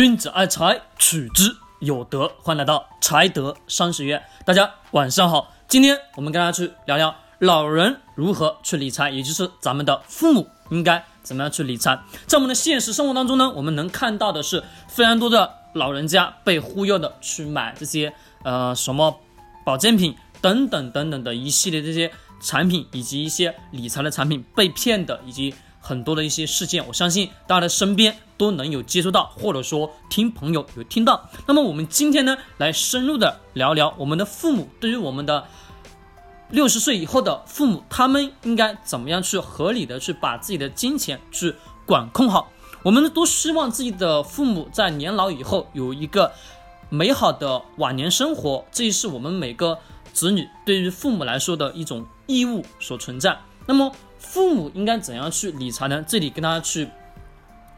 君子爱财，取之有德。欢迎来到财德。商学院，大家晚上好。今天我们跟大家去聊聊老人如何去理财，也就是咱们的父母应该怎么样去理财。在我们的现实生活当中呢，我们能看到的是非常多的老人家被忽悠的去买这些呃什么保健品等等等等的一系列这些产品，以及一些理财的产品被骗的，以及。很多的一些事件，我相信大家的身边都能有接触到，或者说听朋友有听到。那么我们今天呢，来深入的聊聊我们的父母，对于我们的六十岁以后的父母，他们应该怎么样去合理的去把自己的金钱去管控好。我们都希望自己的父母在年老以后有一个美好的晚年生活，这也是我们每个子女对于父母来说的一种义务所存在。那么。父母应该怎样去理财呢？这里跟大家去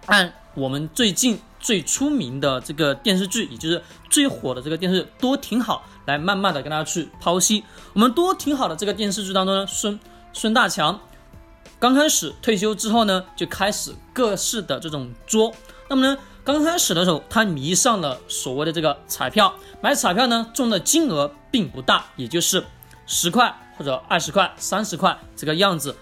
按我们最近最出名的这个电视剧，也就是最火的这个电视《多挺好》，来慢慢的跟大家去剖析。我们《多挺好》的这个电视剧当中呢，孙孙大强刚开始退休之后呢，就开始各式的这种作。那么呢，刚开始的时候，他迷上了所谓的这个彩票，买彩票呢中的金额并不大，也就是十块或者二十块、三十块这个样子。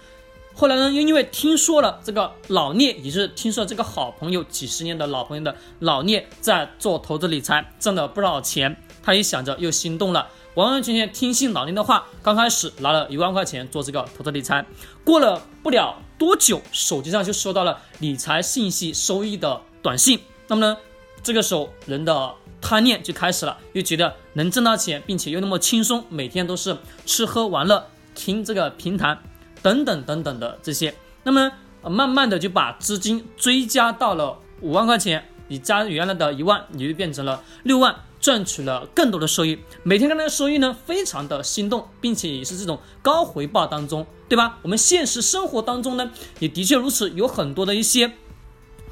后来呢，又因为听说了这个老聂，也是听说这个好朋友几十年的老朋友的老聂在做投资理财，挣了不少钱，他一想着又心动了，完完全全听信老聂的话，刚开始拿了一万块钱做这个投资理财，过了不了多久，手机上就收到了理财信息收益的短信，那么呢，这个时候人的贪念就开始了，又觉得能挣到钱，并且又那么轻松，每天都是吃喝玩乐，听这个平台。等等等等的这些，那么慢慢的就把资金追加到了五万块钱，你加原来的一万，你就变成了六万，赚取了更多的收益。每天看到的收益呢，非常的心动，并且也是这种高回报当中，对吧？我们现实生活当中呢，也的确如此，有很多的一些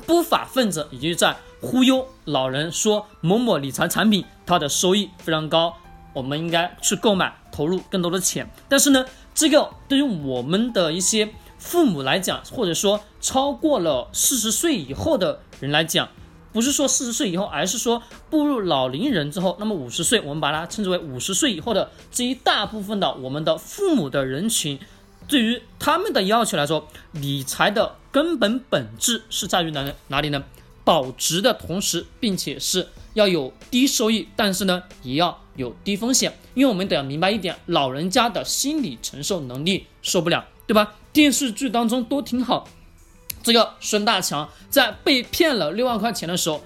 不法分子，也就是在忽悠老人说某某理财产品它的收益非常高，我们应该去购买，投入更多的钱。但是呢？这个对于我们的一些父母来讲，或者说超过了四十岁以后的人来讲，不是说四十岁以后，而是说步入老龄人之后，那么五十岁，我们把它称之为五十岁以后的这一大部分的我们的父母的人群，对于他们的要求来说，理财的根本本质是在于哪哪里呢？保值的同时，并且是要有低收益，但是呢，也要。有低风险，因为我们得要明白一点，老人家的心理承受能力受不了，对吧？电视剧当中都挺好，这个孙大强在被骗了六万块钱的时候，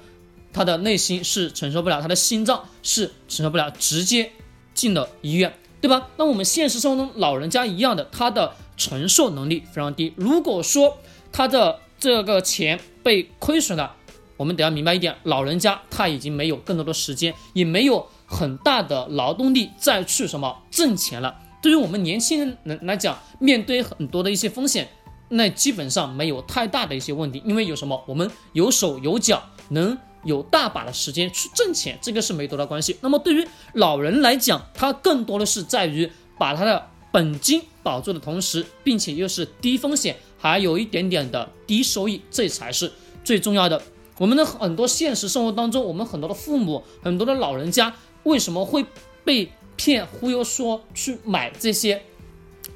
他的内心是承受不了，他的心脏是承受不了，直接进了医院，对吧？那我们现实生活中老人家一样的，他的承受能力非常低。如果说他的这个钱被亏损了，我们得要明白一点，老人家他已经没有更多的时间，也没有。很大的劳动力再去什么挣钱了？对于我们年轻人来来讲，面对很多的一些风险，那基本上没有太大的一些问题，因为有什么？我们有手有脚，能有大把的时间去挣钱，这个是没多大关系。那么对于老人来讲，他更多的是在于把他的本金保住的同时，并且又是低风险，还有一点点的低收益，这才是最重要的。我们的很多现实生活当中，我们很多的父母，很多的老人家。为什么会被骗忽悠说去买这些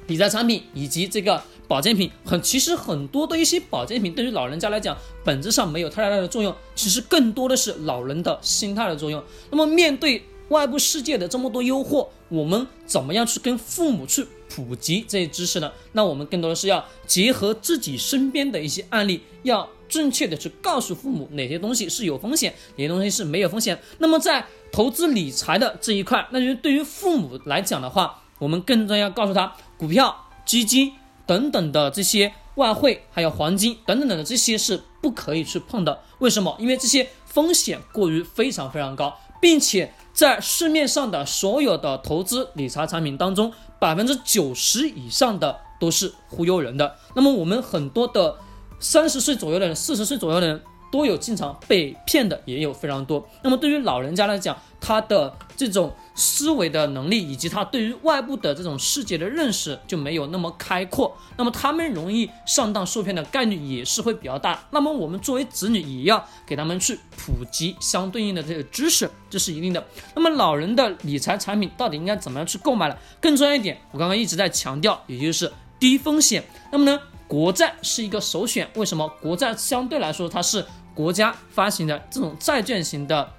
理财产品以及这个保健品？很其实很多的一些保健品对于老人家来讲，本质上没有太大的作用，其实更多的是老人的心态的作用。那么面对外部世界的这么多诱惑，我们怎么样去跟父母去普及这些知识呢？那我们更多的是要结合自己身边的一些案例，要正确的去告诉父母哪些东西是有风险，哪些东西是没有风险。那么在投资理财的这一块，那就对于父母来讲的话，我们更重要告诉他，股票、基金等等的这些外汇，还有黄金等等等的这些是不可以去碰的。为什么？因为这些风险过于非常非常高，并且在市面上的所有的投资理财产品当中，百分之九十以上的都是忽悠人的。那么我们很多的三十岁左右的人、四十岁左右的人，都有经常被骗的，也有非常多。那么对于老人家来讲，他的这种思维的能力以及他对于外部的这种世界的认识就没有那么开阔，那么他们容易上当受骗的概率也是会比较大。那么我们作为子女也要给他们去普及相对应的这个知识，这是一定的。那么老人的理财产品到底应该怎么样去购买呢？更重要一点，我刚刚一直在强调，也就是低风险。那么呢，国债是一个首选。为什么？国债相对来说它是国家发行的这种债券型的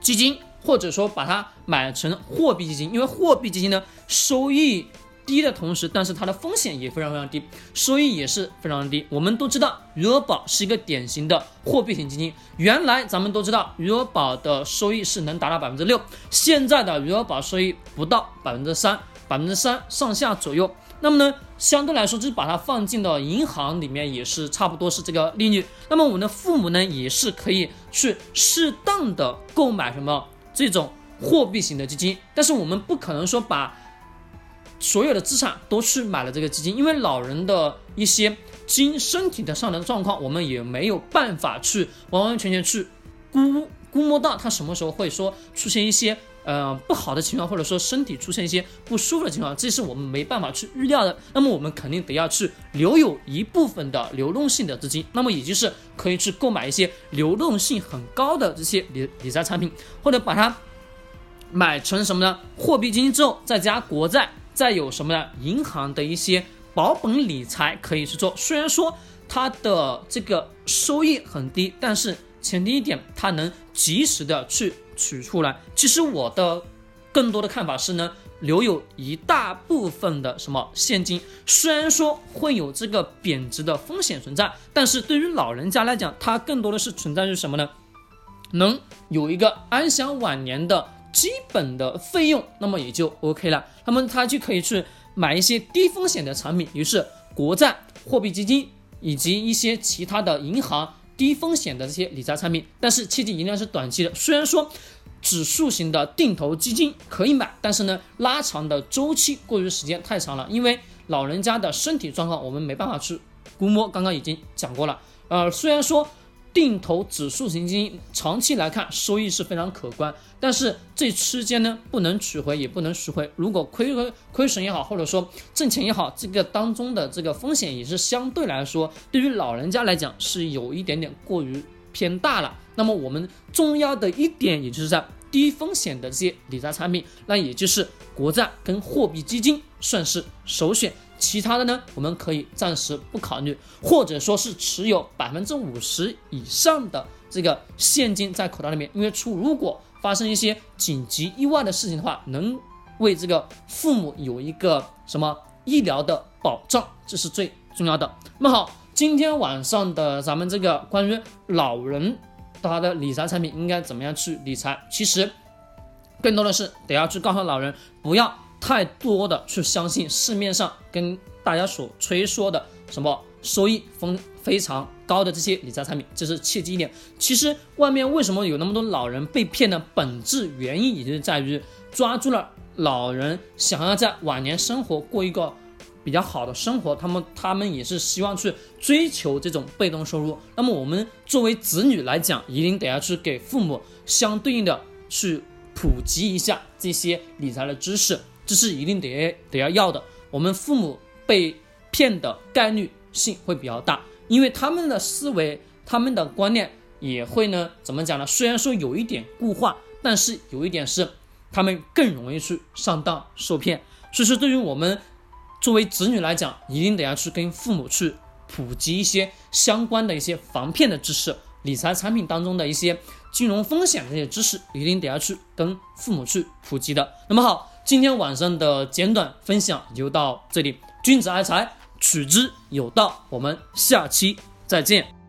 基金。或者说把它买成货币基金，因为货币基金呢收益低的同时，但是它的风险也非常非常低，收益也是非常低。我们都知道余额宝是一个典型的货币型基金，原来咱们都知道余额宝的收益是能达到百分之六，现在的余额宝收益不到百分之三，百分之三上下左右。那么呢，相对来说，就是把它放进到银行里面也是差不多是这个利率。那么我们的父母呢，也是可以去适当的购买什么？这种货币型的基金，但是我们不可能说把所有的资产都去买了这个基金，因为老人的一些经身体的上的状况，我们也没有办法去完完全全去估估摸到他什么时候会说出现一些呃不好的情况，或者说身体出现一些不舒服的情况，这是我们没办法去预料的。那么我们肯定得要去留有一部分的流动性的资金，那么也就是可以去购买一些流动性很高的这些理理财产品，或者把它。买成什么呢？货币基金之后，再加国债，再有什么呢？银行的一些保本理财可以去做。虽然说它的这个收益很低，但是前提一点，它能及时的去取出来。其实我的更多的看法是呢，留有一大部分的什么现金，虽然说会有这个贬值的风险存在，但是对于老人家来讲，它更多的是存在于什么呢？能有一个安享晚年的。基本的费用，那么也就 OK 了。那么他就可以去买一些低风险的产品，于是国债、货币基金以及一些其他的银行低风险的这些理财产品。但是切记一定要是短期的。虽然说指数型的定投基金可以买，但是呢，拉长的周期过于时间太长了，因为老人家的身体状况我们没办法去估摸。刚刚已经讲过了。呃，虽然说。定投指数型基金长期来看收益是非常可观，但是这期间呢不能取回也不能赎回，如果亏亏亏损也好，或者说挣钱也好，这个当中的这个风险也是相对来说对于老人家来讲是有一点点过于偏大了。那么我们重要的一点也就是在低风险的这些理财产品，那也就是国债跟货币基金算是首选。其他的呢，我们可以暂时不考虑，或者说是持有百分之五十以上的这个现金在口袋里面，因为出如果发生一些紧急意外的事情的话，能为这个父母有一个什么医疗的保障，这是最重要的。那么好，今天晚上的咱们这个关于老人他的理财产品应该怎么样去理财，其实更多的是得要去告诉老人不要。太多的去相信市面上跟大家所吹说的什么收益丰非常高的这些理财产品，这是切记一点。其实外面为什么有那么多老人被骗的本质原因，也就是在于抓住了老人想要在晚年生活过一个比较好的生活，他们他们也是希望去追求这种被动收入。那么我们作为子女来讲，一定得要去给父母相对应的去普及一下这些理财的知识。这是一定得得要要的。我们父母被骗的概率性会比较大，因为他们的思维、他们的观念也会呢，怎么讲呢？虽然说有一点固化，但是有一点是他们更容易去上当受骗。所以说，对于我们作为子女来讲，一定得要去跟父母去普及一些相关的一些防骗的知识，理财产品当中的一些金融风险这些知识，一定得要去跟父母去普及的。那么好。今天晚上的简短分享就到这里。君子爱财，取之有道。我们下期再见。